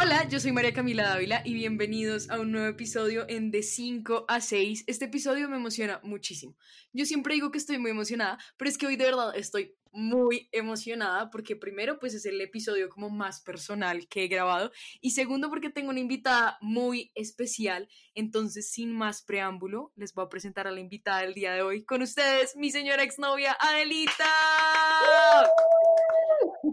Hola, yo soy María Camila Dávila y bienvenidos a un nuevo episodio en De 5 a 6. Este episodio me emociona muchísimo. Yo siempre digo que estoy muy emocionada, pero es que hoy de verdad estoy muy emocionada porque primero pues es el episodio como más personal que he grabado y segundo porque tengo una invitada muy especial. Entonces, sin más preámbulo, les voy a presentar a la invitada del día de hoy con ustedes, mi señora exnovia Adelita.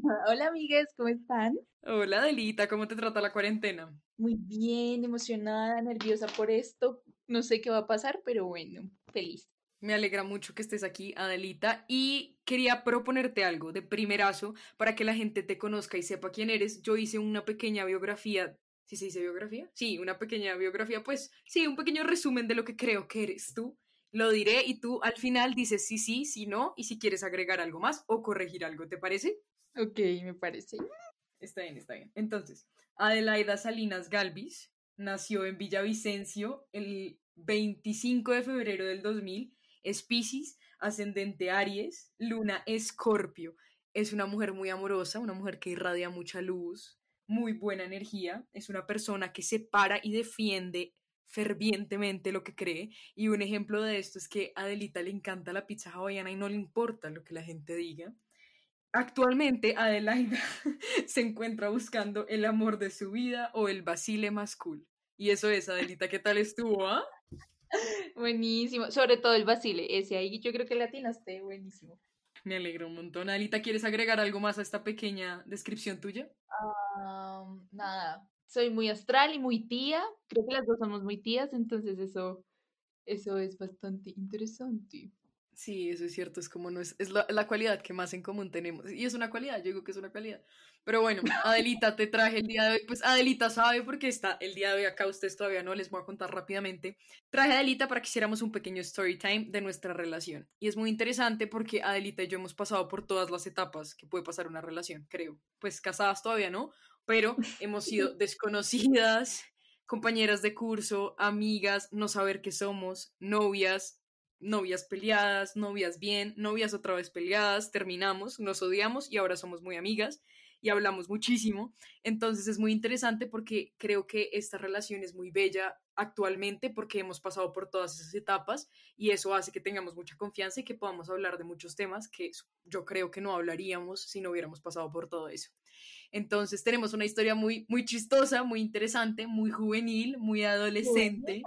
Hola amigues, ¿cómo están? Hola Adelita, ¿cómo te trata la cuarentena? Muy bien, emocionada, nerviosa por esto. No sé qué va a pasar, pero bueno, feliz. Me alegra mucho que estés aquí, Adelita, y quería proponerte algo de primerazo para que la gente te conozca y sepa quién eres. Yo hice una pequeña biografía. ¿Sí se dice biografía? Sí, una pequeña biografía, pues sí, un pequeño resumen de lo que creo que eres tú. Lo diré y tú al final dices sí, sí, sí, no, y si quieres agregar algo más o corregir algo, ¿te parece? Ok, me parece. Está bien, está bien. Entonces, Adelaida Salinas Galvis nació en Villavicencio el 25 de febrero del 2000, es Pisces, ascendente Aries, luna Escorpio. Es una mujer muy amorosa, una mujer que irradia mucha luz, muy buena energía, es una persona que se para y defiende fervientemente lo que cree y un ejemplo de esto es que a Adelita le encanta la pizza hawaiana y no le importa lo que la gente diga. Actualmente Adelaida se encuentra buscando el amor de su vida o el basile más cool. Y eso es, Adelita, ¿qué tal estuvo? Ah? Buenísimo, sobre todo el basile, ese ahí yo creo que le atinaste, buenísimo. Me alegro un montón. Adelita, ¿quieres agregar algo más a esta pequeña descripción tuya? nada, soy muy astral y muy tía, creo que las dos somos muy tías, entonces eso, eso es bastante interesante. Sí, eso es cierto, es como no es, es la, la, cualidad que más en común tenemos. Y es una cualidad, yo digo que es una cualidad. Pero bueno, Adelita, te traje el día de hoy. Pues Adelita sabe porque está el día de hoy acá, ustedes todavía no, les voy a contar rápidamente. Traje a Adelita para que hiciéramos un pequeño story time de nuestra relación. Y es muy interesante porque Adelita y yo hemos pasado por todas las etapas que puede pasar una relación, creo. Pues casadas todavía no, pero hemos sido desconocidas, compañeras de curso, amigas, no saber qué somos, novias, novias peleadas, novias bien, novias otra vez peleadas, terminamos, nos odiamos y ahora somos muy amigas y hablamos muchísimo. Entonces es muy interesante porque creo que esta relación es muy bella actualmente porque hemos pasado por todas esas etapas y eso hace que tengamos mucha confianza y que podamos hablar de muchos temas que yo creo que no hablaríamos si no hubiéramos pasado por todo eso. Entonces tenemos una historia muy, muy chistosa, muy interesante, muy juvenil, muy adolescente.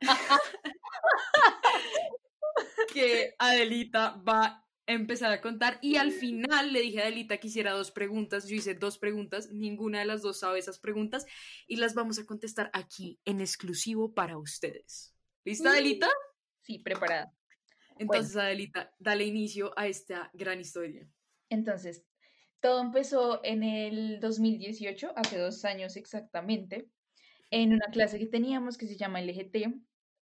que Adelita va empezar a contar y al final le dije a Adelita que hiciera dos preguntas, yo hice dos preguntas, ninguna de las dos sabe esas preguntas y las vamos a contestar aquí en exclusivo para ustedes. ¿Lista, Adelita? Sí, preparada. Entonces, Adelita, dale inicio a esta gran historia. Entonces, todo empezó en el 2018, hace dos años exactamente, en una clase que teníamos que se llama LGT,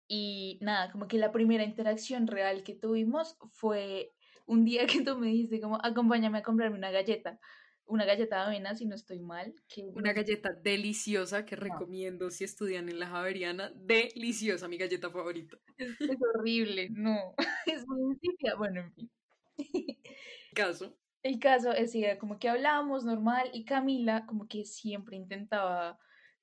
y nada, como que la primera interacción real que tuvimos fue un día que tú me dijiste como, acompáñame a comprarme una galleta, una galleta de avena, si no estoy mal. Que... Una galleta deliciosa que recomiendo si estudian en la Javeriana. Deliciosa, mi galleta favorita. Es, horrible, no, es muy insípida. Bueno, en fin. Caso. El caso es que como que hablábamos normal y Camila como que siempre intentaba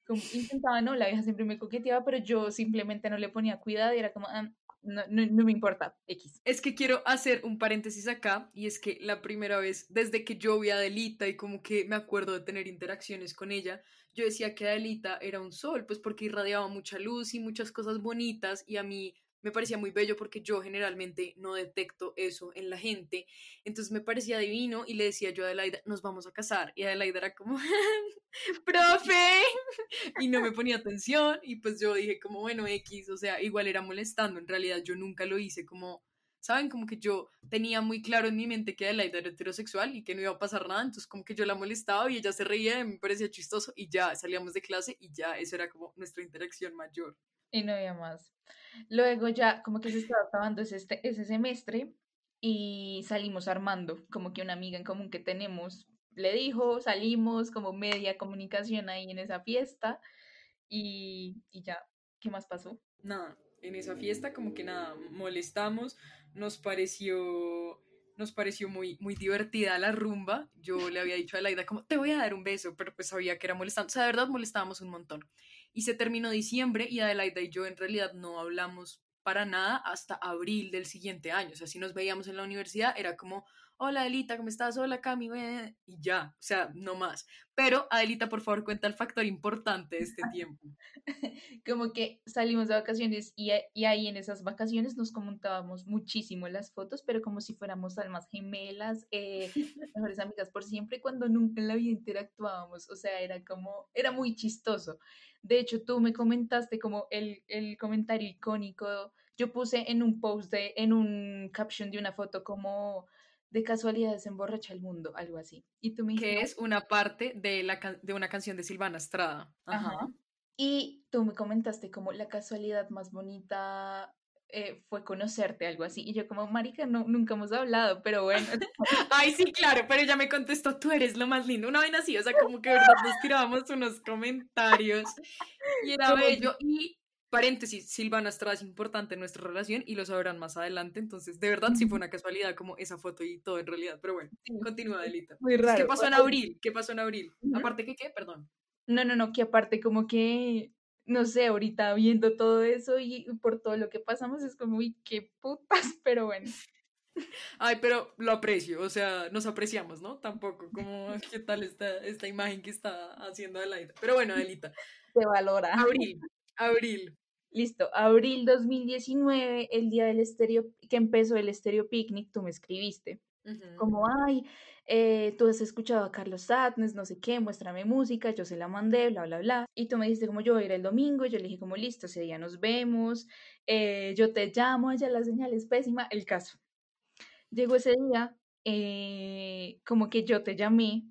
como intentaba, no, la vieja siempre me coqueteaba, pero yo simplemente no le ponía cuidado y era como, ah, no, no, me importa, X. Es que quiero hacer un paréntesis acá, y es que la primera vez, desde que yo vi a Adelita y como que me acuerdo de tener interacciones con ella, yo decía que Adelita era un sol, pues porque irradiaba mucha luz y muchas cosas bonitas, y a mí me parecía muy bello porque yo generalmente no detecto eso en la gente. Entonces me parecía divino y le decía yo a Adelaida, nos vamos a casar. Y Adelaida era como, profe, y no me ponía atención. Y pues yo dije como, bueno, X, o sea, igual era molestando. En realidad yo nunca lo hice como, ¿saben? Como que yo tenía muy claro en mi mente que Adelaida era heterosexual y que no iba a pasar nada. Entonces como que yo la molestaba y ella se reía y me parecía chistoso y ya salíamos de clase y ya eso era como nuestra interacción mayor. Y no había más. Luego ya como que se estaba acabando ese, este, ese semestre y salimos armando, como que una amiga en común que tenemos le dijo, salimos como media comunicación ahí en esa fiesta y, y ya, ¿qué más pasó? Nada, en esa fiesta como que nada, molestamos, nos pareció nos pareció muy, muy divertida la rumba. Yo le había dicho a Laida como, te voy a dar un beso, pero pues sabía que era molestante. O sea, de verdad molestábamos un montón. Y se terminó diciembre y Adelaida y yo en realidad no hablamos para nada hasta abril del siguiente año. O sea, si nos veíamos en la universidad era como, hola Adelita, ¿cómo estás? Hola Cami, y ya, o sea, no más. Pero Adelita, por favor, cuenta el factor importante de este tiempo. Como que salimos de vacaciones y, y, ahí en esas vacaciones nos comentábamos muchísimo las fotos, pero como si fuéramos almas gemelas, eh, mejores amigas por siempre, cuando nunca en la vida interactuábamos, o sea, era como, era muy chistoso. De hecho, tú me comentaste como el, el comentario icónico, yo puse en un post, de, en un caption de una foto como de casualidad se emborracha el mundo, algo así. Y tú me Que es una parte de, la, de una canción de Silvana Estrada. Ajá. Y tú me comentaste como la casualidad más bonita eh, fue conocerte, algo así. Y yo como, marica, no, nunca hemos hablado, pero bueno. Ay, sí, claro, pero ella me contestó, tú eres lo más lindo. Una vez así, o sea, como que verdad nos tirábamos unos comentarios y era bello. Y paréntesis, Silvana Estrada es importante en nuestra relación y lo sabrán más adelante, entonces de verdad sí fue una casualidad como esa foto y todo en realidad, pero bueno, continúa Delita. Muy raro. ¿Qué pasó en abril? ¿Qué pasó en abril? Aparte que qué, perdón. No, no, no, que aparte como que, no sé, ahorita viendo todo eso y por todo lo que pasamos es como, uy, qué putas, pero bueno. Ay, pero lo aprecio, o sea, nos apreciamos, ¿no? Tampoco, como, ¿qué tal esta, esta imagen que está haciendo Adelaida? Pero bueno, Adelita. Se valora. Abril, abril. Listo, abril 2019, el día del estéreo, que empezó el estéreo picnic, tú me escribiste. Como, ay, eh, tú has escuchado a Carlos Satnes, no sé qué, muéstrame música, yo se la mandé, bla, bla, bla. Y tú me dijiste como yo voy a ir el domingo, yo le dije como listo, ese día nos vemos, eh, yo te llamo, allá la señal es pésima, el caso. Llegó ese día, eh, como que yo te llamé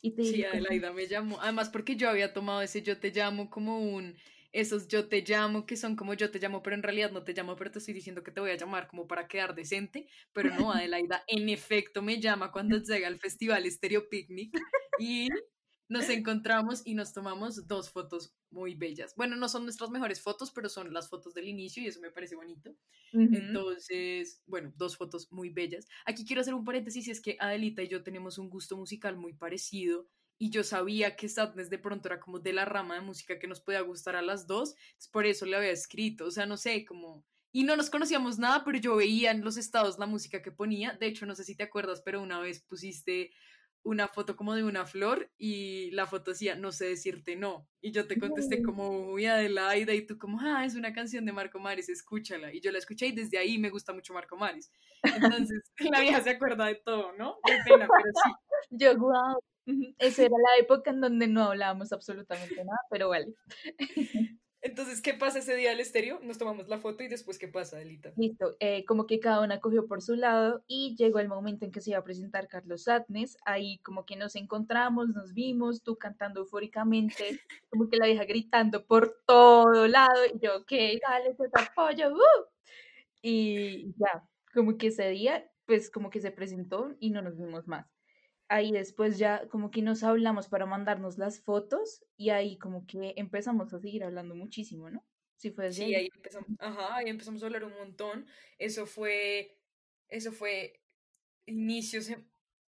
y te dije... Sí, Adelaida me llamó, además porque yo había tomado ese yo te llamo como un esos yo te llamo, que son como yo te llamo, pero en realidad no te llamo, pero te estoy diciendo que te voy a llamar como para quedar decente, pero no, Adelaida, en efecto me llama cuando llega al festival Stereo Picnic y nos encontramos y nos tomamos dos fotos muy bellas. Bueno, no son nuestras mejores fotos, pero son las fotos del inicio y eso me parece bonito. Entonces, bueno, dos fotos muy bellas. Aquí quiero hacer un paréntesis, es que Adelita y yo tenemos un gusto musical muy parecido y yo sabía que Sadness de pronto era como de la rama de música que nos podía gustar a las dos, por eso le había escrito, o sea, no sé, como... Y no nos conocíamos nada, pero yo veía en los estados la música que ponía, de hecho, no sé si te acuerdas, pero una vez pusiste una foto como de una flor y la foto decía, no sé decirte no. Y yo te contesté como, uy, Adelaida, y tú como, ah, es una canción de Marco Mares, escúchala. Y yo la escuché y desde ahí me gusta mucho Marco Mares. Entonces, la vieja se acuerda de todo, ¿no? Qué pena, pero sí. Yo, wow, esa era la época en donde no hablábamos absolutamente nada, pero vale. Entonces, ¿qué pasa ese día del estéreo? Nos tomamos la foto y después, ¿qué pasa, Delita? Listo, eh, como que cada una cogió por su lado y llegó el momento en que se iba a presentar Carlos Satnes. Ahí como que nos encontramos, nos vimos, tú cantando eufóricamente, como que la vieja gritando por todo lado y yo, ok, dale, te apoyo, uh". Y ya, como que ese día, pues como que se presentó y no nos vimos más ahí después ya como que nos hablamos para mandarnos las fotos y ahí como que empezamos a seguir hablando muchísimo, ¿no? Sí, fue así. Sí, ahí empezamos, ajá, ahí empezamos a hablar un montón. Eso fue, eso fue inicios,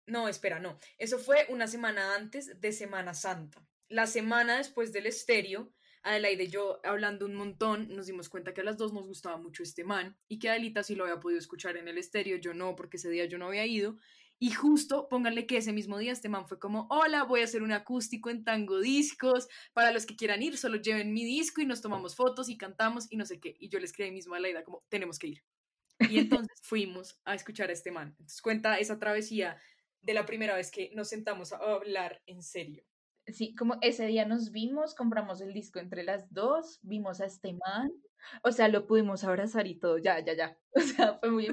no, espera, no. Eso fue una semana antes de Semana Santa. La semana después del estéreo, Adelaide y yo hablando un montón, nos dimos cuenta que a las dos nos gustaba mucho este man y que Adelita sí lo había podido escuchar en el estéreo, yo no, porque ese día yo no había ido. Y justo, pónganle que ese mismo día este man fue como, hola, voy a hacer un acústico en Tango Discos, para los que quieran ir, solo lleven mi disco y nos tomamos fotos y cantamos y no sé qué. Y yo le escribí mismo a Laida como, tenemos que ir. Y entonces fuimos a escuchar a este man. Entonces cuenta esa travesía de la primera vez que nos sentamos a hablar en serio. Sí, como ese día nos vimos, compramos el disco entre las dos, vimos a este man, o sea, lo pudimos abrazar y todo, ya, ya, ya. O sea, fue muy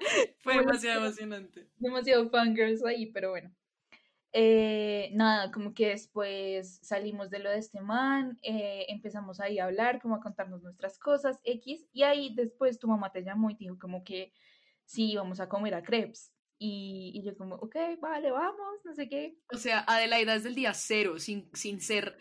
Fue demasiado emocionante. Demasiado fangirls ahí, pero bueno. Eh, nada, como que después salimos de lo de este man, eh, empezamos ahí a hablar, como a contarnos nuestras cosas, X, y ahí después tu mamá te llamó y dijo como que sí, íbamos a comer a crepes. Y, y, yo como, ok, vale, vamos, no sé qué. O sea, Adelaida es del día cero, sin, sin ser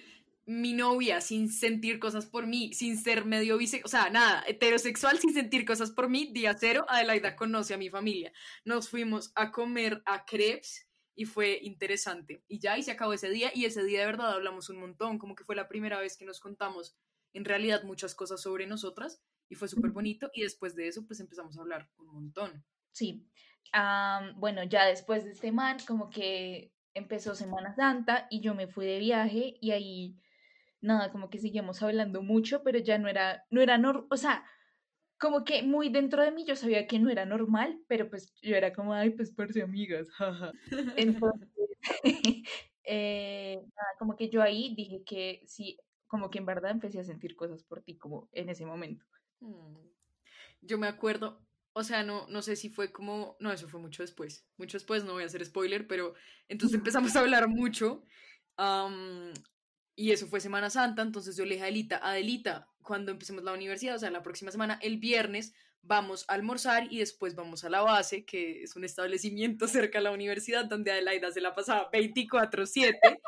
mi novia sin sentir cosas por mí, sin ser medio bisexual, o sea, nada, heterosexual sin sentir cosas por mí, día cero, Adelaida conoce a mi familia. Nos fuimos a comer a crepes y fue interesante. Y ya, y se acabó ese día, y ese día de verdad hablamos un montón, como que fue la primera vez que nos contamos en realidad muchas cosas sobre nosotras, y fue súper bonito, y después de eso, pues empezamos a hablar un montón. Sí, bueno, ya después de este man, como que empezó Semana Santa y yo me fui de viaje y ahí, nada, como que seguíamos hablando mucho, pero ya no era, no era, normal, o sea, como que muy dentro de mí yo sabía que no era normal, pero pues yo era como, ay, pues ser amigas, jaja. Entonces, eh, nada, como que yo ahí dije que sí, como que en verdad empecé a sentir cosas por ti, como en ese momento. Mm. Yo me acuerdo, o sea, no, no sé si fue como, no, eso fue mucho después, mucho después, no voy a hacer spoiler, pero entonces empezamos a hablar mucho y eso fue Semana Santa, entonces yo le dije a Adelita, Adelita, cuando empecemos la universidad, o sea, la próxima semana, el viernes, vamos a almorzar y después vamos a la base, que es un establecimiento cerca de la universidad donde Adelaida se la pasaba 24/7,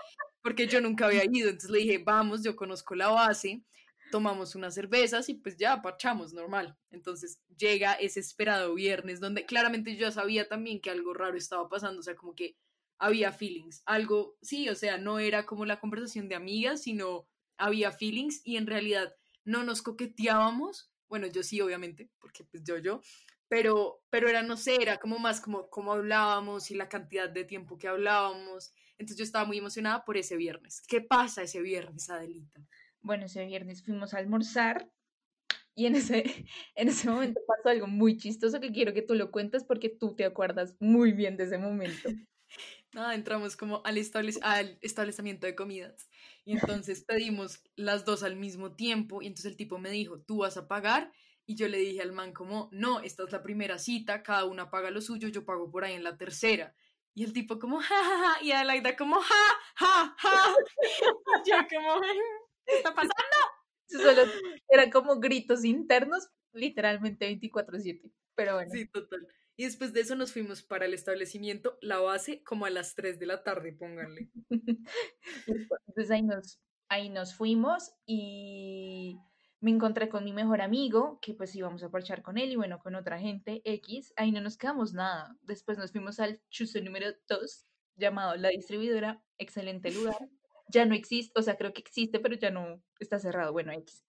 porque yo nunca había ido, entonces le dije, vamos, yo conozco la base, tomamos unas cervezas y pues ya parchamos normal. Entonces llega ese esperado viernes donde claramente yo sabía también que algo raro estaba pasando, o sea, como que había feelings, algo, sí, o sea, no era como la conversación de amigas, sino había feelings y en realidad no nos coqueteábamos, bueno, yo sí, obviamente, porque pues yo, yo, pero, pero era, no sé, era como más como, como hablábamos y la cantidad de tiempo que hablábamos. Entonces yo estaba muy emocionada por ese viernes. ¿Qué pasa ese viernes, Adelita? bueno, ese viernes fuimos a almorzar y en ese, en ese momento pasó algo muy chistoso que quiero que tú lo cuentes porque tú te acuerdas muy bien de ese momento. Nada, entramos como al, al establecimiento de comidas y entonces pedimos las dos al mismo tiempo y entonces el tipo me dijo, tú vas a pagar y yo le dije al man como, no, esta es la primera cita, cada una paga lo suyo, yo pago por ahí en la tercera. Y el tipo como, ja, ja, ja, y Adelaida como, ja, ja, ja. Y yo como, ¿Qué está pasando? Solo eran como gritos internos, literalmente 24/7. Pero bueno. Sí, total. Y después de eso nos fuimos para el establecimiento, la base, como a las 3 de la tarde, pónganle. Entonces ahí nos, ahí nos fuimos y me encontré con mi mejor amigo, que pues íbamos a parchar con él y bueno, con otra gente X. Ahí no nos quedamos nada. Después nos fuimos al chuzo número 2, llamado La Distribuidora. Excelente lugar ya no existe, o sea, creo que existe, pero ya no está cerrado, bueno, X.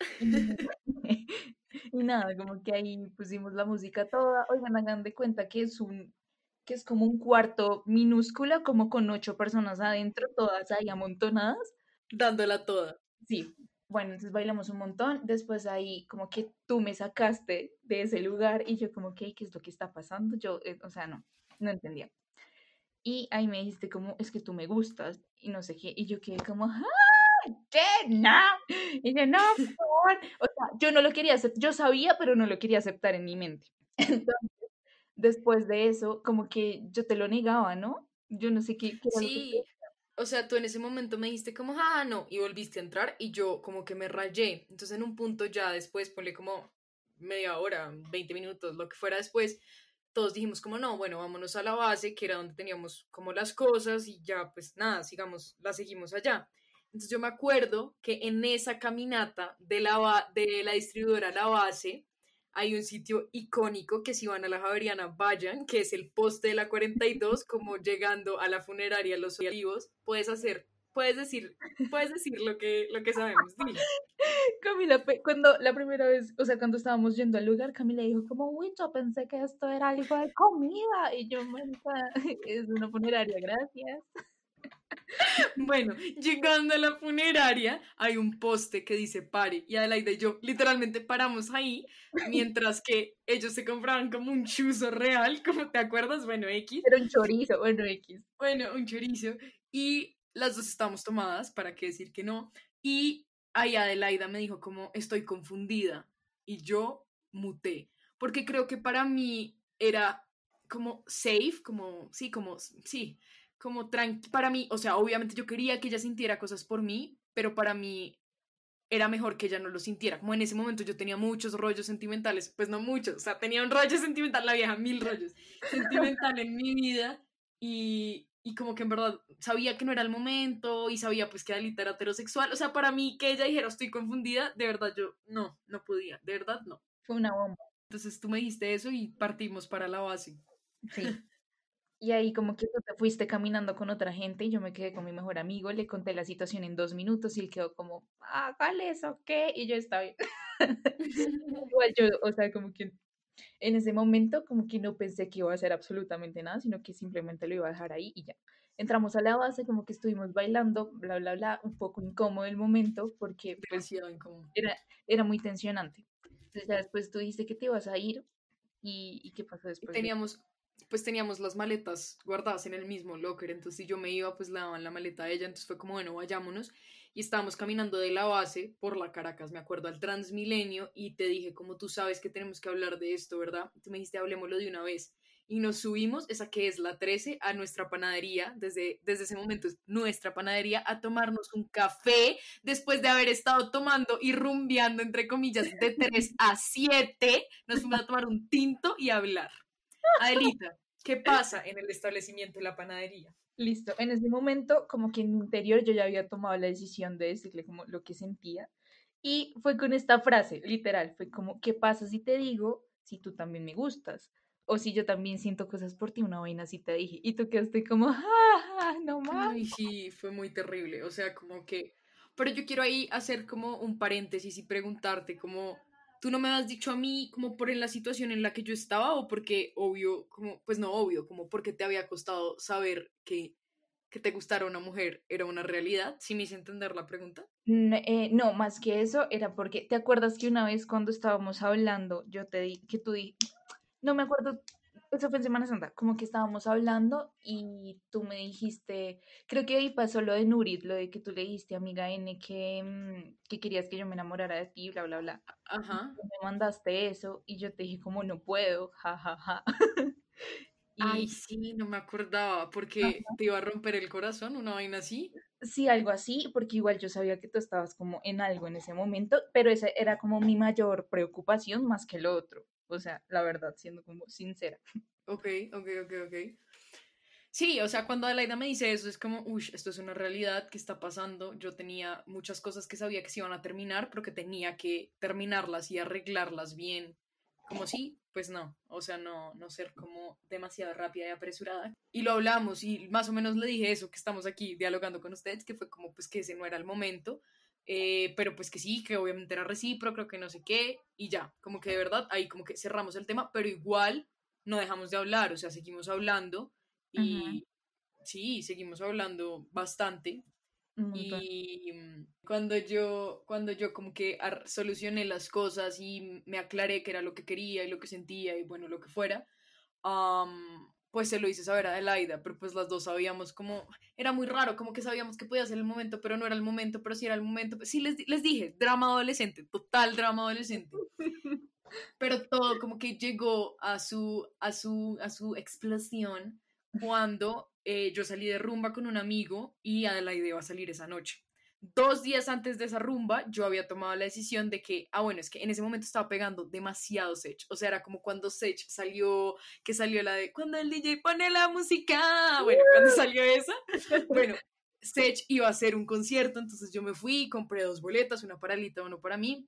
y nada, como que ahí pusimos la música toda. Oigan, hagan de cuenta que es un que es como un cuarto minúscula, como con ocho personas adentro, todas ahí amontonadas. Dándola toda. Sí. Bueno, entonces bailamos un montón. Después ahí como que tú me sacaste de ese lugar y yo como que, ¿qué es lo que está pasando? Yo, eh, o sea, no, no entendía. Y ahí me dijiste como, es que tú me gustas y no sé qué. Y yo quedé como, ¡ah! ¿Qué? No. Y yo, no, por favor. O sea, yo no lo quería aceptar, yo sabía, pero no lo quería aceptar en mi mente. Entonces, después de eso, como que yo te lo negaba, ¿no? Yo no sé qué. sí. O sea, tú en ese momento me dijiste como, ah, no, y volviste a entrar y yo como que me rayé. Entonces en un punto ya después, ponle como media hora, 20 minutos, lo que fuera después, todos dijimos como no, bueno, vámonos a la base, que era donde teníamos como las cosas y ya pues nada, sigamos, la seguimos allá. Entonces yo me acuerdo que en esa caminata de la, de la distribuidora a la base hay un sitio icónico que si van a la Javeriana vayan, que es el poste de la 42, como llegando a la funeraria Los Olivos, puedes hacer puedes decir, puedes decir lo que, lo que sabemos. Camila, cuando la primera vez, o sea, cuando estábamos yendo al lugar, Camila dijo como, uy, pensé que esto era algo de comida. Y yo, es una funeraria, gracias. Bueno, llegando a la funeraria, hay un poste que dice pare. Y Adelaida y yo literalmente paramos ahí, mientras que ellos se compraban como un chuzo real, como te acuerdas, bueno, X. Era un chorizo, bueno, X. Bueno, un chorizo. Y las dos estábamos tomadas, para qué decir que no, y ahí Adelaida me dijo como estoy confundida y yo muté, porque creo que para mí era como safe, como, sí, como, sí, como tranqui, para mí, o sea, obviamente yo quería que ella sintiera cosas por mí, pero para mí era mejor que ella no lo sintiera. Como en ese momento yo tenía muchos rollos sentimentales, pues no muchos, o sea, tenía un rollo sentimental, la vieja, mil rollos sentimental en mi vida y, y como que en verdad sabía que no era el momento y sabía pues que Adelita era heterosexual. O sea, para mí que ella dijera estoy confundida, de verdad yo no, no podía, de verdad no. Fue una bomba. Entonces tú me dijiste eso y partimos para la base. Sí. Y ahí como que tú te fuiste caminando con otra gente y yo me quedé con mi mejor amigo, le conté la situación en dos minutos y él quedó como, ah, ¿cuál es o qué? Y yo estaba Igual yo, o sea, como que en ese momento como que no pensé que iba a hacer absolutamente nada, sino que simplemente lo iba a dejar ahí y ya. Entramos a la base, como que estuvimos bailando, bla, bla, bla, un poco incómodo el momento porque pues, era, era muy tensionante. Entonces ya después tú dijiste que te ibas a ir y, y ¿qué pasó después? Teníamos, pues teníamos las maletas guardadas en el mismo locker, entonces si yo me iba, pues le daban la maleta a ella, entonces fue como, bueno, vayámonos y estábamos caminando de la base por la Caracas, me acuerdo, al Transmilenio y te dije, como tú sabes que tenemos que hablar de esto, ¿verdad? Tú me dijiste, hablemoslo de una vez. Y nos subimos, esa que es la 13, a nuestra panadería, desde, desde ese momento es nuestra panadería, a tomarnos un café después de haber estado tomando y rumbeando, entre comillas, de 3 a 7, nos fuimos a tomar un tinto y a hablar. Adelita, ¿qué pasa en el establecimiento de la panadería? Listo. En ese momento, como que en mi interior yo ya había tomado la decisión de decirle como lo que sentía. Y fue con esta frase, literal, fue como, ¿qué pasa si te digo si tú también me gustas? O si yo también siento cosas por ti, una vaina así te dije. Y tú quedaste como, ¡ah, no más! Ay, sí, fue muy terrible. O sea, como que... Pero yo quiero ahí hacer como un paréntesis y preguntarte como tú no me has dicho a mí como por la situación en la que yo estaba o porque obvio, como, pues no obvio, como porque te había costado saber que, que te gustara una mujer era una realidad, si me hice entender la pregunta. Eh, no, más que eso era porque, ¿te acuerdas que una vez cuando estábamos hablando, yo te di, que tú di, no me acuerdo eso fue en Semana Santa, como que estábamos hablando y tú me dijiste, creo que ahí pasó lo de Nurit, lo de que tú le dijiste, amiga N, que, mm, que querías que yo me enamorara de ti, bla, bla, bla. Ajá. me mandaste eso y yo te dije como no puedo, jajaja. Ja, ja. Ay, sí, no me acordaba, porque te iba a romper el corazón, una vaina así. Sí, algo así, porque igual yo sabía que tú estabas como en algo en ese momento, pero esa era como mi mayor preocupación más que lo otro. O sea, la verdad, siendo como sincera. Ok, ok, ok, ok. Sí, o sea, cuando Adelaida me dice eso, es como, uy, esto es una realidad que está pasando. Yo tenía muchas cosas que sabía que se iban a terminar, pero que tenía que terminarlas y arreglarlas bien. Como si, pues no, o sea, no, no ser como demasiado rápida y apresurada. Y lo hablamos y más o menos le dije eso, que estamos aquí dialogando con ustedes, que fue como, pues que ese no era el momento, eh, pero pues que sí, que obviamente era recíproco, que no sé qué, y ya, como que de verdad, ahí como que cerramos el tema, pero igual no dejamos de hablar, o sea, seguimos hablando y sí, seguimos hablando bastante. Y mm, cuando yo, cuando yo como que solucioné las cosas y me aclaré qué era lo que quería y lo que sentía y bueno, lo que fuera, pues se lo hice saber a Adelaida, pero pues las dos sabíamos como, era muy raro, como que sabíamos que podía ser el momento, pero no era el momento, pero sí era el momento. Sí, les, les dije, drama adolescente, total drama adolescente. Pero todo como que llegó a su, a su, a su explosión cuando eh, yo salí de rumba con un amigo y Adelaide iba a salir esa noche. Dos días antes de esa rumba, yo había tomado la decisión de que, ah, bueno, es que en ese momento estaba pegando demasiado Sech. O sea, era como cuando Sech salió, que salió la de, cuando el DJ pone la música. Bueno, cuando salió esa, bueno, Sech iba a hacer un concierto, entonces yo me fui, compré dos boletas, una para Alita, una para mí.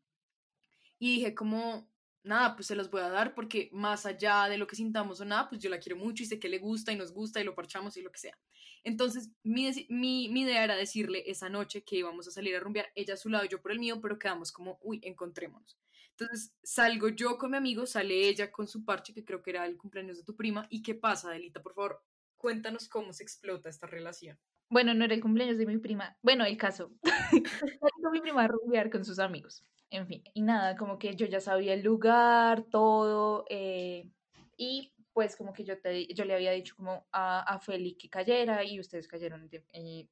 Y dije como, nada, pues se los voy a dar porque más allá de lo que sintamos o nada, pues yo la quiero mucho y sé que le gusta y nos gusta y lo parchamos y lo que sea. Entonces, mi, mi, idea era decirle esa noche que íbamos a salir a rumbear, ella a su lado, yo por el mío, pero quedamos como, uy, encontrémonos. Entonces, salgo yo con mi amigo, sale ella con su parche, que creo que era el cumpleaños de tu prima. ¿Y qué pasa, Adelita? Por favor, cuéntanos cómo se explota esta relación. Bueno, no era el cumpleaños de mi prima. Bueno, el caso. mi prima a rumbear con sus amigos en fin, y nada, como que yo ya sabía el lugar, todo, eh, y pues como que yo, te, yo le había dicho como a, a Feli que cayera y ustedes cayeron eh,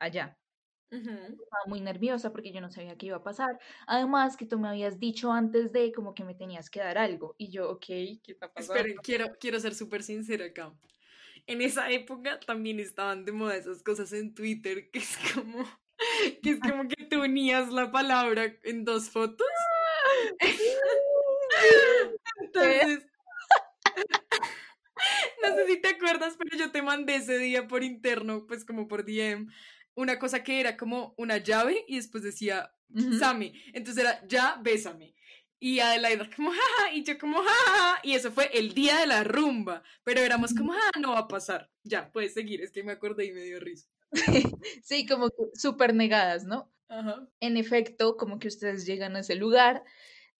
allá. Estaba muy nerviosa porque yo no sabía qué iba a pasar. Además que tú me habías dicho antes de como que me tenías que dar algo. Y yo, ok, ¿qué está pasando? Quiero, quiero ser súper sincera acá. En esa época también estaban de moda esas cosas en Twitter que es como que es como que tú unías la palabra en dos fotos. Entonces, no sé si te acuerdas, pero yo te mandé ese día por interno, pues como por DM, una cosa que era como una llave y después decía, Sammy. Entonces era, ya, bésame. Y Adelaida como, jaja, y yo como, jaja, y eso fue el día de la rumba, pero éramos como, ah, no va a pasar, ya, puedes seguir, es que me acordé y me dio risa. sí, como súper negadas, ¿no? Ajá. En efecto, como que ustedes llegan a ese lugar,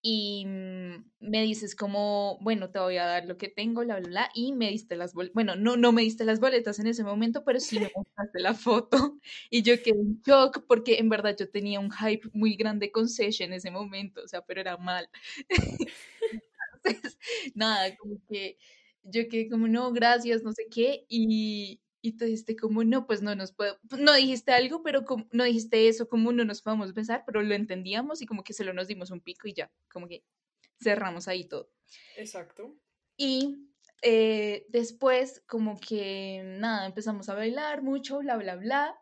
y mm, me dices como, bueno, te voy a dar lo que tengo, bla, bla, bla, y me diste las boletas, bueno, no, no me diste las boletas en ese momento, pero sí me mostraste la foto y yo quedé en shock porque en verdad yo tenía un hype muy grande con Sesh en ese momento, o sea, pero era mal. Entonces, nada, como que yo quedé como, no, gracias, no sé qué, y, y tú dijiste como, no, pues no nos puedo, pues, no dijiste algo, pero como, no dijiste eso, como no nos podemos besar, pero lo entendíamos y como que solo nos dimos un pico y ya, como que cerramos ahí todo. Exacto. Y eh, después como que nada, empezamos a bailar mucho, bla, bla, bla,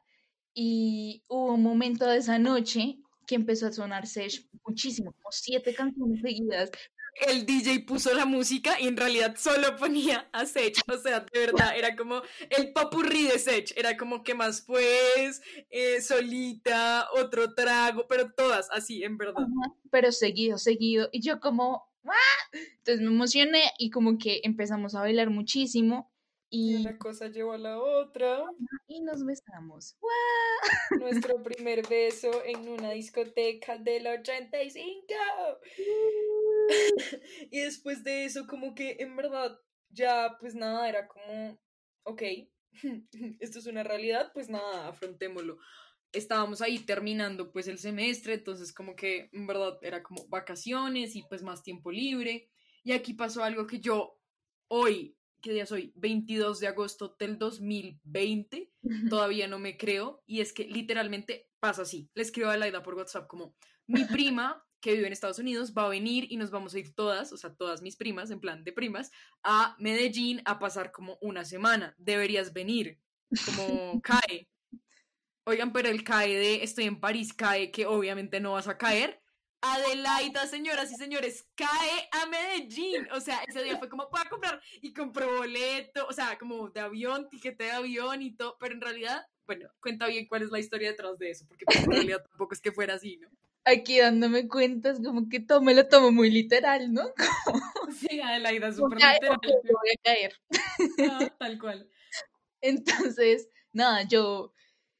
y hubo un momento de esa noche que empezó a sonar Sesh muchísimo, como siete canciones seguidas, el DJ puso la música y en realidad solo ponía a Sech. O sea, de verdad, era como el papurrí de Sech. Era como que más pues, eh, solita, otro trago, pero todas así, en verdad. pero seguido, seguido. Y yo como, ¡Ah! entonces me emocioné y como que empezamos a bailar muchísimo. Y, una cosa llevó a la otra. Y nos besamos. Nuestro primer beso en una discoteca del 85. y después de eso, como que en verdad ya, pues nada, era como, ok, esto es una realidad, pues nada, afrontémoslo. Estábamos ahí terminando pues el semestre, entonces como que en verdad era como vacaciones y pues más tiempo libre. Y aquí pasó algo que yo hoy, ¿qué día soy? 22 de agosto del 2020, todavía no me creo. Y es que literalmente pasa así. Le escribo a Laida por WhatsApp como, mi prima que vive en Estados Unidos va a venir y nos vamos a ir todas, o sea, todas mis primas, en plan de primas, a Medellín a pasar como una semana. Deberías venir, como cae. Oigan, pero el cae de estoy en París, cae que obviamente no vas a caer. Adelaida, señoras y señores, cae a Medellín. O sea, ese día fue como, a comprar y compró boleto, o sea, como de avión, tiquete de avión y todo, pero en realidad, bueno, cuenta bien cuál es la historia detrás de eso, porque pues, en realidad tampoco es que fuera así, ¿no? aquí dándome cuentas, como que todo me lo tomo muy literal, ¿no? Sí, Adelaida, súper literal. voy a caer. Ah, tal cual. Entonces, nada, yo,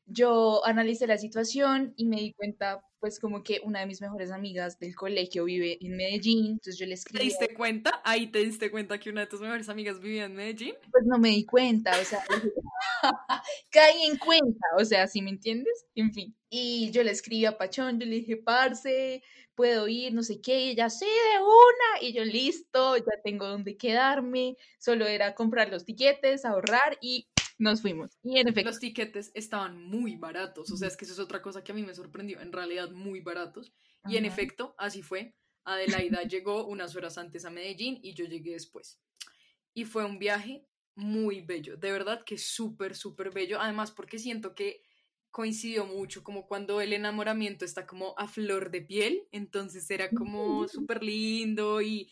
yo analicé la situación y me di cuenta, pues, como que una de mis mejores amigas del colegio vive en Medellín, entonces yo le escribí. ¿Te diste cuenta? Ahí te diste cuenta que una de tus mejores amigas vivía en Medellín. Pues no me di cuenta, o sea, caí en cuenta, o sea, ¿sí me entiendes? En fin. Y yo le escribí a Pachón, yo le dije, parce, puedo ir, no sé qué, y ella, sí, de una, y yo, listo, ya tengo donde quedarme, solo era comprar los tiquetes, ahorrar y nos fuimos. Y en efecto. Los tiquetes estaban muy baratos, o sea, es que eso es otra cosa que a mí me sorprendió, en realidad muy baratos, y en efecto, así fue. Adelaida llegó unas horas antes a Medellín y yo llegué después. Y fue un viaje muy bello, de verdad que súper, súper bello, además porque siento que coincidió mucho, como cuando el enamoramiento está como a flor de piel, entonces era como súper lindo y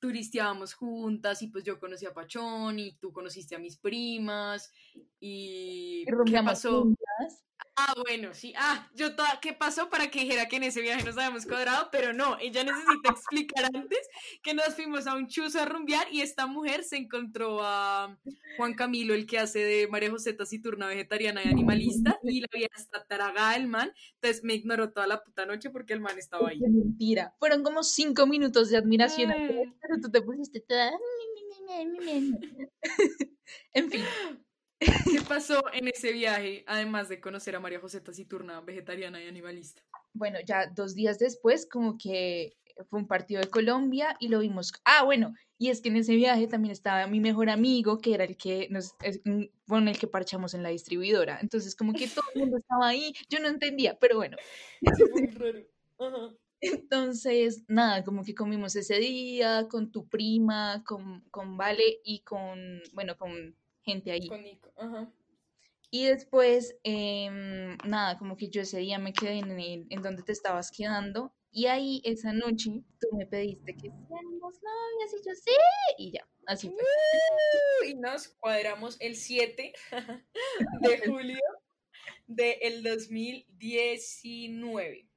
turisteábamos juntas y pues yo conocí a Pachón y tú conociste a mis primas y, ¿qué pasó? Ah, bueno, sí. Ah, yo toda, ¿qué pasó para que dijera que en ese viaje nos habíamos cuadrado? Pero no, ella necesita explicar antes que nos fuimos a un chuzo a rumbear y esta mujer se encontró a Juan Camilo, el que hace de María José Taciturna vegetariana y animalista, y la había hasta tragada el man. Entonces me ignoró toda la puta noche porque el man estaba ahí. mentira. Fueron como cinco minutos de admiración, mm. pero tú te pusiste toda. en fin. ¿Qué pasó en ese viaje, además de conocer a María José Taciturna, vegetariana y animalista? Bueno, ya dos días después, como que fue un partido de Colombia y lo vimos. Ah, bueno, y es que en ese viaje también estaba mi mejor amigo, que era el que nos, con el que parchamos en la distribuidora. Entonces, como que todo el mundo estaba ahí, yo no entendía, pero bueno. Entonces, nada, como que comimos ese día con tu prima, con, con Vale y con, bueno, con gente ahí. Y después, em, nada, como que yo ese día me quedé en, en donde te estabas quedando Y ahí esa noche tú me pediste que seamos novias y yo sí, y ya, así fue. Y nos cuadramos el 7 de julio del 2019.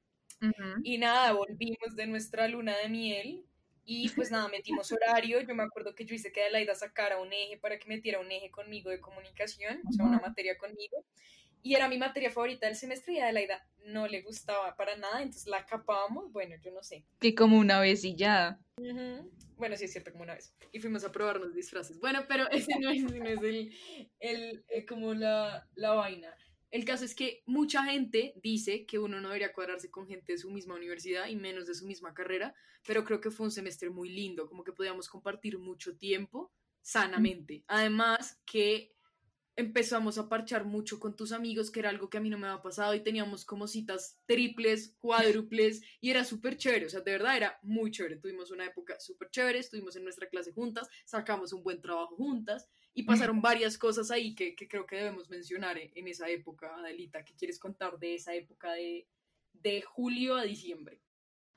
Y nada, volvimos de nuestra luna de miel y pues nada, metimos horario. Yo me acuerdo que yo hice que Adelaida sacara un eje para que metiera un eje conmigo de comunicación, o sea, una materia conmigo. Y era mi materia favorita del semestre y a Adelaida no le gustaba para nada, entonces la capábamos, bueno, yo no sé. Que como una vez y ya. Bueno, sí es cierto, como una vez. Y fuimos a probarnos disfraces. Bueno, pero ese no es, no es el, el, eh, como la, la vaina. El caso es que mucha gente dice que uno no debería cuadrarse con gente de su misma universidad y menos de su misma carrera, pero creo que fue un semestre muy lindo, como que podíamos compartir mucho tiempo sanamente. Además que empezamos a parchar mucho con tus amigos, que era algo que a mí no me había pasado y teníamos como citas triples, cuádruples y era súper chévere, o sea, de verdad era muy chévere. Tuvimos una época súper chévere, estuvimos en nuestra clase juntas, sacamos un buen trabajo juntas y pasaron varias cosas ahí que, creo que debemos mencionar en, esa época, Adelita. ¿Qué quieres contar de esa época de, de julio a diciembre?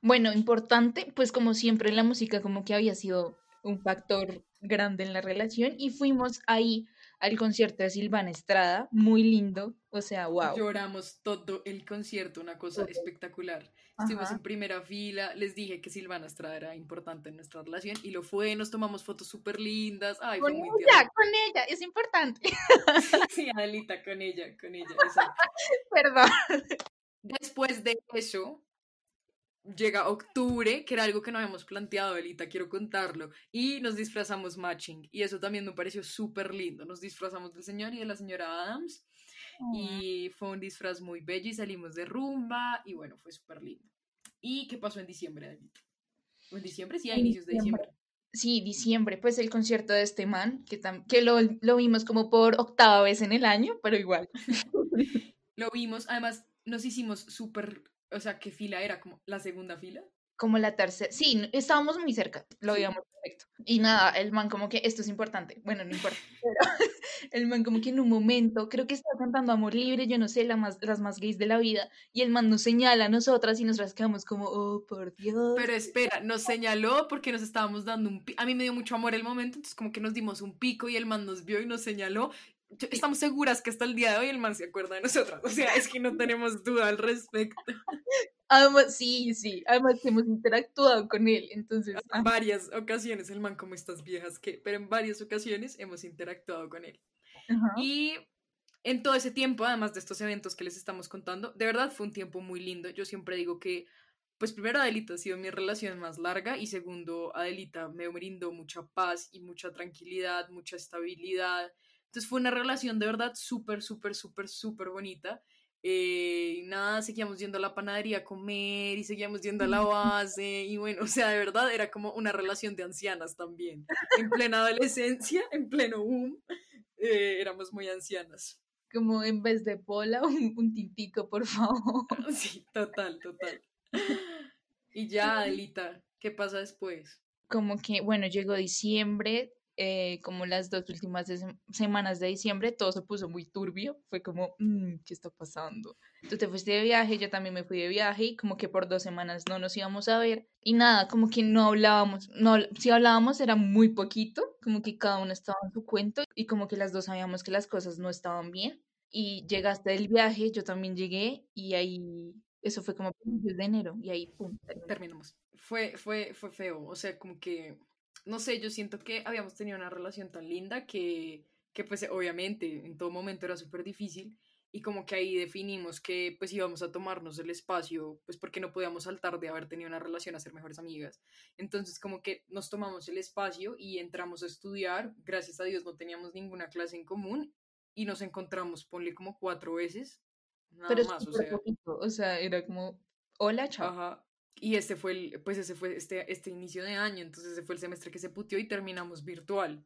Bueno, importante, pues como siempre la música como que había sido un factor grande en la relación y fuimos ahí al concierto de Silvana Estrada, muy lindo, o sea, wow. Lloramos todo el concierto, una cosa espectacular. Estuvimos en primera fila, les dije que Silvana Estrada era importante en nuestra relación y lo fue, nos tomamos fotos súper lindas. Ay, con fue muy ella, con ella, es importante. Sí, Adelita, con ella, con ella, Perdón. Después de eso, llega octubre, que era algo que no habíamos planteado, Elita, quiero contarlo, y nos disfrazamos matching, y eso también me pareció súper lindo, nos disfrazamos del señor y de la señora Adams, y fue un disfraz muy bello y salimos de rumba, y bueno, fue súper lindo. ¿Y qué pasó en diciembre, Elita? ¿En diciembre? Sí, a inicios de diciembre. Sí, diciembre, pues el concierto de este man, que, que lo, lo vimos como por octava vez en el año, pero igual. lo vimos, además nos hicimos súper o sea, ¿qué fila era? ¿Como la segunda fila? Como la tercera. Sí, estábamos muy cerca, lo veíamos perfecto. Y nada, el man como que esto es importante. Bueno, no importa. Pero el man como que en un momento, creo que estaba cantando Amor Libre, yo no sé, la más, las más gays de la vida. Y el man nos señala a nosotras y nosotras quedamos como, oh, por Dios. Pero espera, nos señaló porque nos estábamos dando un... A mí me dio mucho amor el momento, entonces como que nos dimos un pico y el man nos vio y nos señaló estamos seguras que hasta el día de hoy el man se acuerda de nosotras. O sea, es que no tenemos duda al respecto. Además, sí, sí, además hemos interactuado con él, entonces... En ah. varias ocasiones, el man como estas viejas que, pero en varias ocasiones hemos interactuado con él. Y en todo ese tiempo, además de estos eventos que les estamos contando, de verdad fue un tiempo muy lindo. Yo siempre digo que, pues primero Adelita ha sido mi relación más larga y segundo Adelita me brindó mucha paz y mucha tranquilidad, mucha estabilidad entonces fue una relación de verdad súper, súper, súper, súper bonita. Eh, nada, seguíamos yendo a la panadería a comer y seguíamos yendo a la base y bueno, o sea, de verdad era como una relación de ancianas también. En plena adolescencia, en pleno boom, eh, éramos muy ancianas. Como en vez de pola, un, un tintico, por favor. Sí, total, total. Y ya, Adelita, ¿qué pasa después? Como que, bueno, llegó diciembre, eh, como las dos últimas semanas de diciembre, todo se puso muy turbio. Fue como, mm, ¿qué está pasando? Tú te fuiste de viaje, yo también me fui de viaje y como que por dos semanas no nos íbamos a ver. Y nada, como que no hablábamos, no, si hablábamos era muy poquito, como que cada uno estaba en su cuento y como que las dos sabíamos que las cosas no estaban bien. Y llegaste del viaje, yo también llegué y ahí eso fue como de enero y ahí pum terminamos fue fue fue feo o sea como que no sé, yo siento que habíamos tenido una relación tan linda que, que pues obviamente en todo momento era súper difícil y como que ahí definimos que pues íbamos a tomarnos el espacio, pues porque no podíamos saltar de haber tenido una relación a ser mejores amigas. Entonces como que nos tomamos el espacio y entramos a estudiar, gracias a Dios no teníamos ninguna clase en común y nos encontramos, ponle como cuatro veces. Nada Pero más, o sea. o sea, era como, hola, chao. Ajá, y este fue el, pues ese fue este, este inicio de año, entonces ese fue el semestre que se putió y terminamos virtual.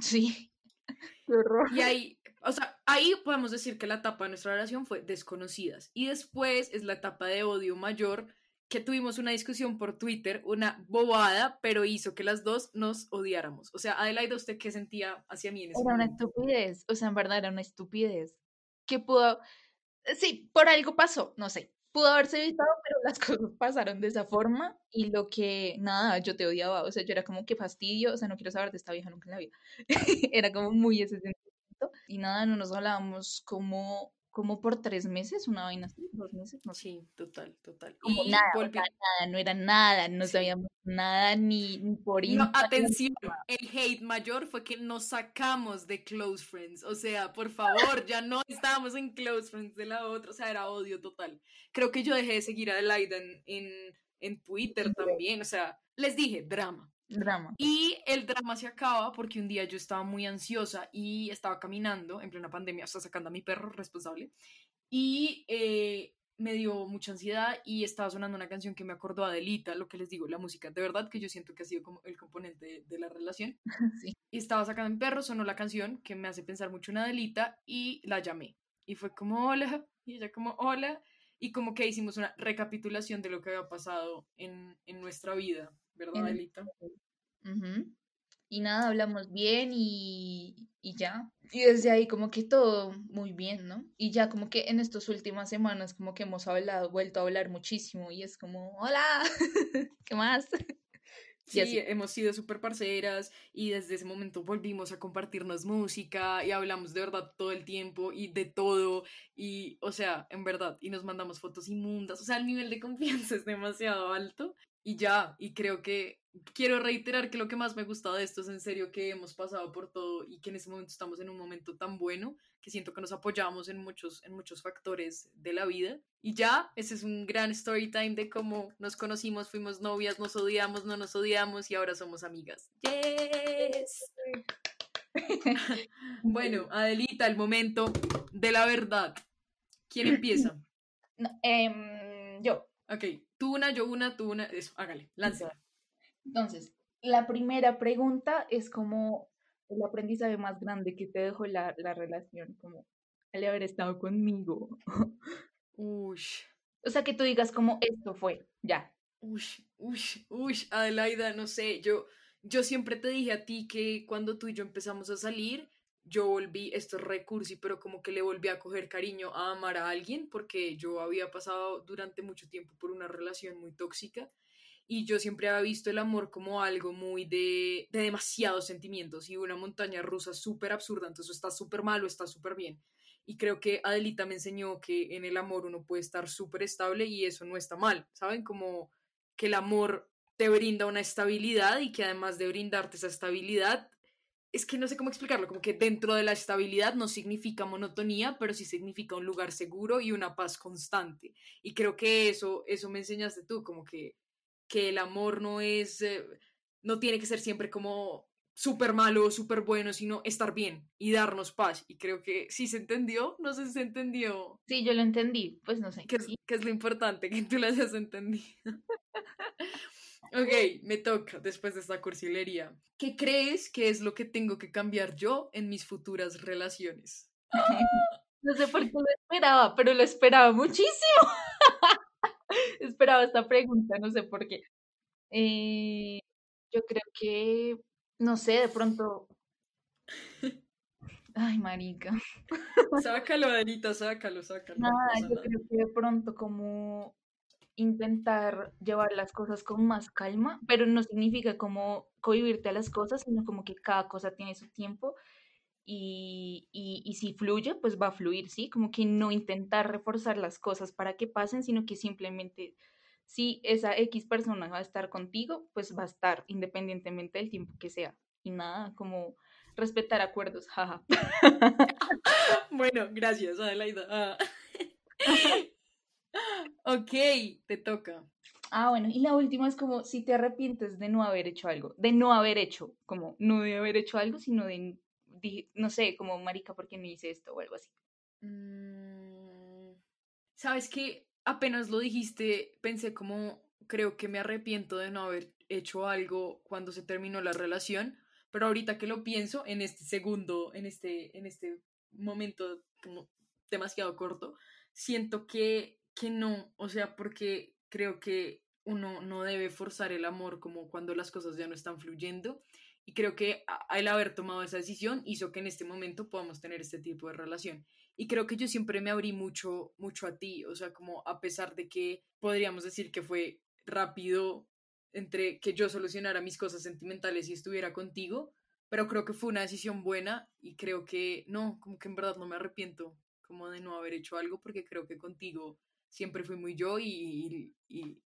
Sí. Qué horror. Y ahí, o sea, ahí podemos decir que la etapa de nuestra relación fue desconocidas. Y después es la etapa de odio mayor, que tuvimos una discusión por Twitter, una bobada, pero hizo que las dos nos odiáramos. O sea, Adelaide, ¿usted qué sentía hacia mí en ese Era una estupidez, o sea, en verdad era una estupidez. ¿Qué pudo...? Sí, por algo pasó, no sé pudo haberse evitado, pero las cosas pasaron de esa forma y lo que, nada, yo te odiaba, o sea, yo era como que fastidio, o sea, no quiero saber de esta vieja nunca en la vida. era como muy ese sentimiento y nada, no nos hablábamos como como por tres meses, una vaina así, dos meses, no sé. Sí, total, total. Como y nada, nada, no era nada, no sabíamos nada ni, ni por no, Atención, el hate mayor fue que nos sacamos de Close Friends, o sea, por favor, ya no estábamos en Close Friends de la otra, o sea, era odio total. Creo que yo dejé de seguir a Adelaida en, en, en Twitter también, o sea, les dije, drama, Drama. Y el drama se acaba porque un día yo estaba muy ansiosa y estaba caminando en plena pandemia, o sea, sacando a mi perro responsable, y eh, me dio mucha ansiedad y estaba sonando una canción que me acordó a Adelita, lo que les digo, la música, de verdad que yo siento que ha sido como el componente de, la relación. Sí. Y estaba sacando mi perro, sonó la canción que me hace pensar mucho en Adelita y la llamé. Y fue como, hola, y ella como, hola, y como que hicimos una recapitulación de lo que había pasado en, en nuestra vida ¿verdad, Adelita? Y nada, hablamos bien y, y, ya. Y desde ahí como que todo muy bien, ¿no? Y ya como que en estas últimas semanas como que hemos hablado, vuelto a hablar muchísimo y es como, hola, ¿qué más? Sí, hemos sido súper parceras y desde ese momento volvimos a compartirnos música y hablamos de verdad todo el tiempo y de todo y, o sea, en verdad, y nos mandamos fotos inmundas, o sea, el nivel de confianza es demasiado alto y ya, y creo que quiero reiterar que lo que más me gusta de esto es en serio que hemos pasado por todo y que en este momento estamos en un momento tan bueno que siento que nos apoyamos en muchos, en muchos factores de la vida. Y ya, ese es un gran story time de cómo nos conocimos, fuimos novias, nos odiamos, no nos odiamos y ahora somos amigas. ¡Yes! bueno, Adelita, el momento de la verdad. ¿Quién empieza? Em, yo. Ok, tú una, yo una, tú una, eso, hágale, láncela. Entonces, la primera pregunta es como el aprendizaje más grande que te dejó la, la relación, como el haber estado conmigo. Uy. O sea, que tú digas como esto fue, ya. Uy, uy, uy, Adelaida, no sé, yo, yo siempre te dije a ti que cuando tú y yo empezamos a salir, yo volví, esto es recursi, pero como que le volví a coger cariño a amar a alguien porque yo había pasado durante mucho tiempo por una relación muy tóxica y yo siempre había visto el amor como algo muy de, de demasiados sentimientos y una montaña rusa súper absurda, entonces está súper malo, está súper bien. Y creo que Adelita me enseñó que en el amor uno puede estar súper estable y eso no está mal, ¿saben? Como que el amor te brinda una estabilidad y que además de brindarte esa estabilidad, es que no sé cómo explicarlo, como que dentro de la estabilidad no significa monotonía, pero sí significa un lugar seguro y una paz constante. Y creo que eso, eso me enseñaste tú, como que, que el amor no es, eh, no tiene que ser siempre como súper malo o súper bueno, sino estar bien y darnos paz. Y creo que sí se entendió, no sé si se entendió. Sí, yo lo entendí, pues no sé. ¿Qué es, ¿qué es lo importante? Que tú lo hayas entendido. Ok, me toca después de esta cursilería. ¿Qué crees que es lo que tengo que cambiar yo en mis futuras relaciones? No sé por qué lo esperaba, pero lo esperaba muchísimo. esperaba esta pregunta, no sé por qué. Eh, yo creo que, no sé, de pronto. Ay, marica. Sácalo, Adelita, sácalo, sácalo. Nada, yo creo que de pronto como intentar llevar las cosas con más calma, pero no significa como cohibirte a las cosas, sino como que cada cosa tiene su tiempo y, y, si fluye, pues va a fluir, ¿sí? Como que no intentar reforzar las cosas para que pasen, sino que simplemente si esa X persona va a estar contigo, pues va a estar independientemente del tiempo que sea. Y nada, como respetar acuerdos, jaja. bueno, gracias, Adelaida. Ok, te toca. Ah, bueno, y la última es como si te arrepientes de no haber hecho algo, de no haber hecho, como no de haber hecho algo, sino de, no sé, como marica, ¿por qué no hice esto o algo así? Mm, Sabes que apenas lo dijiste, pensé como creo que me arrepiento de no haber hecho algo cuando se terminó la relación, pero ahorita que lo pienso, en este segundo, en este, en este momento como demasiado corto, siento que que no, o sea, porque creo que uno no debe forzar el amor como cuando las cosas ya no están fluyendo Y creo que el haber tomado esa decisión hizo que en este momento podamos tener este tipo de relación. Y creo que yo siempre me abrí mucho, mucho a ti, o sea, como a pesar de que podríamos decir que fue rápido entre que yo solucionara mis cosas sentimentales y estuviera contigo, pero creo que fue una decisión buena y creo que no, como que en verdad no me arrepiento como de no haber hecho algo porque creo que contigo siempre fui muy yo y,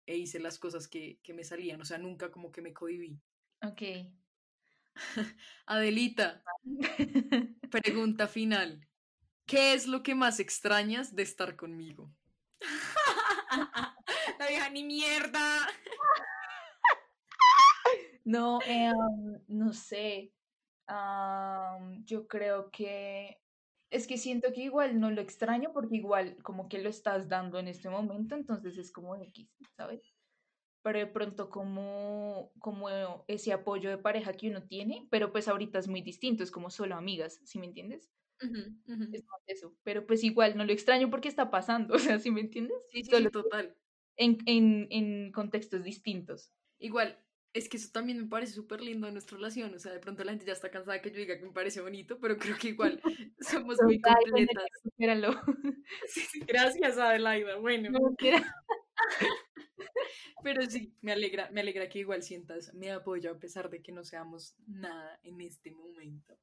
e hice las cosas que, que, me salían, o sea, nunca como que me cohibí. Ok. Adelita, pregunta final. ¿Qué es lo que más extrañas de estar conmigo? La vieja ni mierda. No, em, no sé. yo creo que es que siento que igual no lo extraño porque igual como que lo estás dando en este momento, entonces es como X, ¿sabes? Pero de pronto como, como ese apoyo de pareja que uno tiene, pero pues ahorita es muy distinto, es como solo amigas, ¿sí me entiendes? Es más eso, pero pues igual no lo extraño porque está pasando, o sea, ¿sí me entiendes? Sí, sí, total. En, en, en contextos distintos. Igual, es que eso también me parece súper lindo en nuestra relación. O sea, de pronto la gente ya está cansada que yo diga que me parece bonito, pero creo que igual somos muy completas. gracias, Adelaida. Bueno. pero sí, me alegra, me alegra que igual sientas mi apoyo a pesar de que no seamos nada en este momento.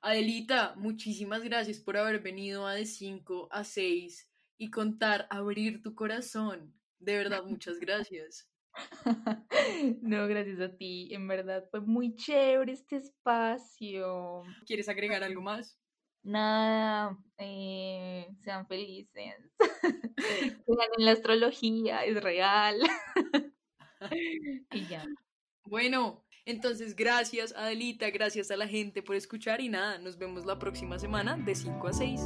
Adelita, muchísimas gracias por haber venido a de 5 a 6 y contar, abrir tu corazón. De verdad, muchas gracias. No, gracias a ti. En verdad fue muy chévere este espacio. ¿Quieres agregar algo más? Nada, eh, sean felices. En la astrología, es real. y ya. Bueno, entonces gracias Adelita, gracias a la gente por escuchar y nada, nos vemos la próxima semana de 5 a 6.